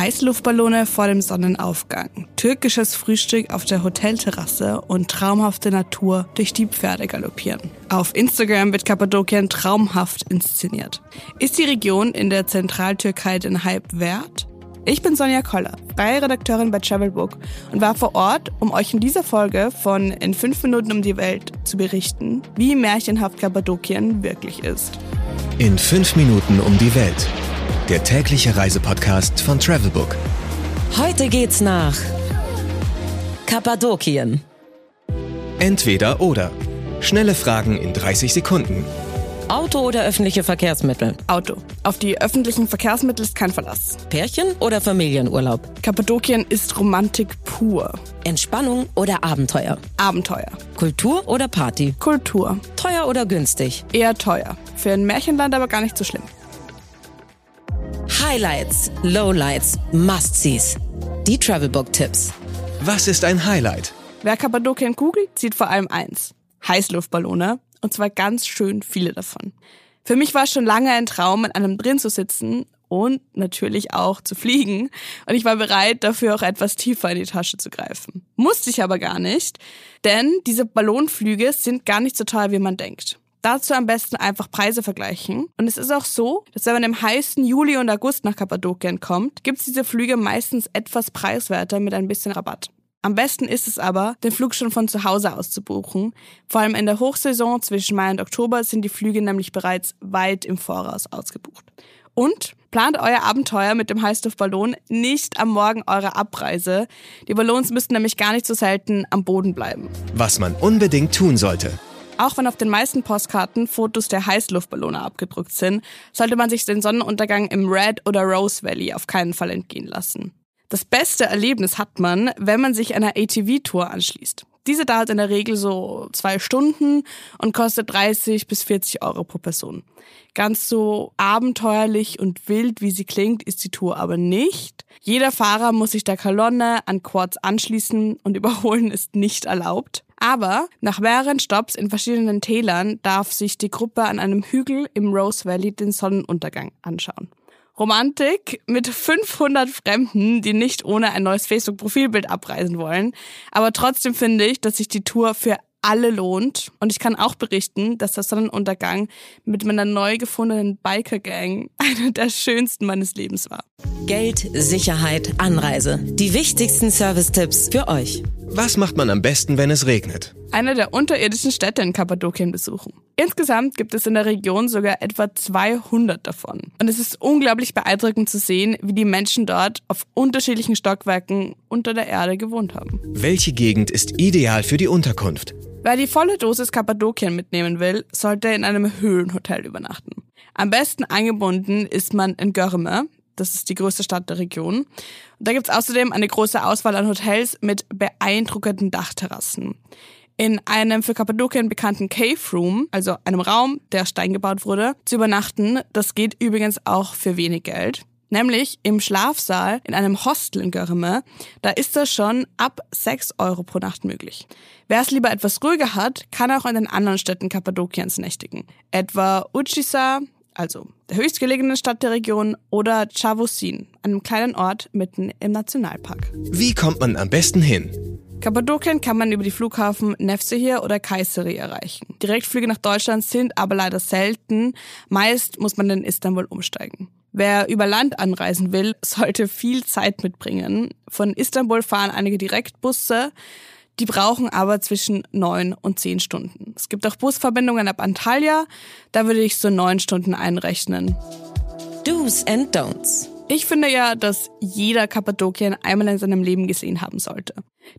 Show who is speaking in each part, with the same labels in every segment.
Speaker 1: Heißluftballone vor dem Sonnenaufgang, türkisches Frühstück auf der Hotelterrasse und traumhafte Natur durch die Pferde galoppieren. Auf Instagram wird Kappadokien traumhaft inszeniert. Ist die Region in der Zentraltürkei den Hype wert? Ich bin Sonja Koller, freie Redakteurin bei Travelbook und war vor Ort, um euch in dieser Folge von In 5 Minuten um die Welt zu berichten, wie märchenhaft Kappadokien wirklich ist.
Speaker 2: In 5 Minuten um die Welt. Der tägliche Reisepodcast von Travelbook.
Speaker 3: Heute geht's nach Kappadokien.
Speaker 2: Entweder oder. Schnelle Fragen in 30 Sekunden.
Speaker 3: Auto oder öffentliche Verkehrsmittel?
Speaker 1: Auto. Auf die öffentlichen Verkehrsmittel ist kein Verlass.
Speaker 3: Pärchen oder Familienurlaub?
Speaker 1: Kappadokien ist Romantik pur.
Speaker 3: Entspannung oder Abenteuer?
Speaker 1: Abenteuer.
Speaker 3: Kultur oder Party?
Speaker 1: Kultur.
Speaker 3: Teuer oder günstig?
Speaker 1: Eher teuer. Für ein Märchenland aber gar nicht so schlimm.
Speaker 3: Highlights, Lowlights, Must-Sees. Die Travelbook-Tipps.
Speaker 2: Was ist ein Highlight?
Speaker 1: Wer Kappadokien googelt, sieht vor allem eins. Heißluftballone. Und zwar ganz schön viele davon. Für mich war es schon lange ein Traum, in einem drin zu sitzen und natürlich auch zu fliegen. Und ich war bereit, dafür auch etwas tiefer in die Tasche zu greifen. Musste ich aber gar nicht, denn diese Ballonflüge sind gar nicht so teuer, wie man denkt. Dazu am besten einfach Preise vergleichen. Und es ist auch so, dass wenn man im heißen Juli und August nach Kappadokien kommt, gibt es diese Flüge meistens etwas preiswerter mit ein bisschen Rabatt. Am besten ist es aber, den Flug schon von zu Hause aus zu buchen. Vor allem in der Hochsaison zwischen Mai und Oktober sind die Flüge nämlich bereits weit im Voraus ausgebucht. Und plant euer Abenteuer mit dem Heißluftballon nicht am Morgen eurer Abreise. Die Ballons müssten nämlich gar nicht so selten am Boden bleiben.
Speaker 2: Was man unbedingt tun sollte.
Speaker 1: Auch wenn auf den meisten Postkarten Fotos der Heißluftballone abgedruckt sind, sollte man sich den Sonnenuntergang im Red oder Rose Valley auf keinen Fall entgehen lassen. Das beste Erlebnis hat man, wenn man sich einer ATV-Tour anschließt. Diese dauert in der Regel so zwei Stunden und kostet 30 bis 40 Euro pro Person. Ganz so abenteuerlich und wild, wie sie klingt, ist die Tour aber nicht. Jeder Fahrer muss sich der Kolonne an Quads anschließen und überholen ist nicht erlaubt. Aber nach mehreren Stops in verschiedenen Tälern darf sich die Gruppe an einem Hügel im Rose Valley den Sonnenuntergang anschauen. Romantik mit 500 Fremden, die nicht ohne ein neues Facebook-Profilbild abreisen wollen. Aber trotzdem finde ich, dass sich die Tour für alle lohnt. Und ich kann auch berichten, dass der Sonnenuntergang mit meiner neu gefundenen Biker-Gang einer der schönsten meines Lebens war.
Speaker 3: Geld, Sicherheit, Anreise. Die wichtigsten Service-Tipps für euch.
Speaker 2: Was macht man am besten, wenn es regnet?
Speaker 1: Eine der unterirdischen Städte in Kappadokien besuchen. Insgesamt gibt es in der Region sogar etwa 200 davon. Und es ist unglaublich beeindruckend zu sehen, wie die Menschen dort auf unterschiedlichen Stockwerken unter der Erde gewohnt haben.
Speaker 2: Welche Gegend ist ideal für die Unterkunft?
Speaker 1: Wer die volle Dosis Kappadokien mitnehmen will, sollte in einem Höhlenhotel übernachten. Am besten angebunden ist man in Görme, das ist die größte Stadt der Region. Und da gibt's außerdem eine große Auswahl an Hotels mit beeindruckenden Dachterrassen. In einem für Kappadokien bekannten Cave Room, also einem Raum, der Stein gebaut wurde, zu übernachten, das geht übrigens auch für wenig Geld. Nämlich im Schlafsaal in einem Hostel in Görme. Da ist das schon ab 6 Euro pro Nacht möglich. Wer es lieber etwas ruhiger hat, kann auch in den anderen Städten Kappadokiens nächtigen. Etwa Uchisa, also der höchstgelegenen Stadt der Region, oder Chavosin, einem kleinen Ort mitten im Nationalpark.
Speaker 2: Wie kommt man am besten hin?
Speaker 1: Kappadokien kann man über die Flughafen Nevşehir oder Kayseri erreichen. Direktflüge nach Deutschland sind aber leider selten. Meist muss man in Istanbul umsteigen. Wer über Land anreisen will, sollte viel Zeit mitbringen. Von Istanbul fahren einige Direktbusse. Die brauchen aber zwischen neun und zehn Stunden. Es gibt auch Busverbindungen ab Antalya. Da würde ich so neun Stunden einrechnen.
Speaker 3: Do's and Don'ts.
Speaker 1: Ich finde ja, dass jeder Kappadokien einmal in seinem Leben gesehen haben sollte.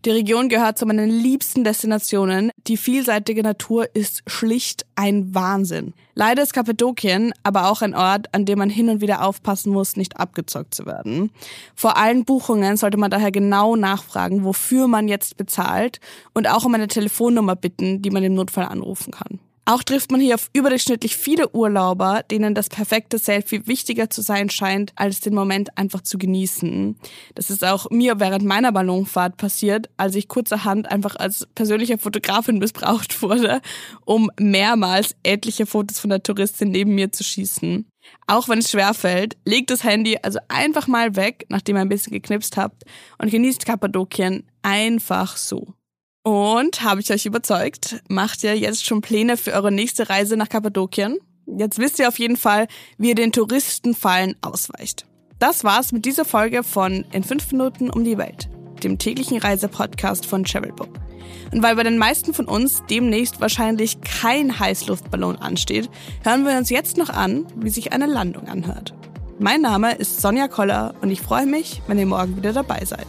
Speaker 1: Die Region gehört zu meinen liebsten Destinationen. Die vielseitige Natur ist schlicht ein Wahnsinn. Leider ist Kappadokien aber auch ein Ort, an dem man hin und wieder aufpassen muss, nicht abgezockt zu werden. Vor allen Buchungen sollte man daher genau nachfragen, wofür man jetzt bezahlt und auch um eine Telefonnummer bitten, die man im Notfall anrufen kann. Auch trifft man hier auf überdurchschnittlich viele Urlauber, denen das perfekte Selfie wichtiger zu sein scheint, als den Moment einfach zu genießen. Das ist auch mir während meiner Ballonfahrt passiert, als ich kurzerhand einfach als persönliche Fotografin missbraucht wurde, um mehrmals etliche Fotos von der Touristin neben mir zu schießen. Auch wenn es schwerfällt, legt das Handy also einfach mal weg, nachdem ihr ein bisschen geknipst habt und genießt Kappadokien einfach so. Und habe ich euch überzeugt? Macht ihr jetzt schon Pläne für eure nächste Reise nach Kappadokien? Jetzt wisst ihr auf jeden Fall, wie ihr den Touristenfallen ausweicht. Das war's mit dieser Folge von In 5 Minuten um die Welt, dem täglichen Reisepodcast von Travelbook. Und weil bei den meisten von uns demnächst wahrscheinlich kein Heißluftballon ansteht, hören wir uns jetzt noch an, wie sich eine Landung anhört. Mein Name ist Sonja Koller und ich freue mich, wenn ihr morgen wieder dabei seid.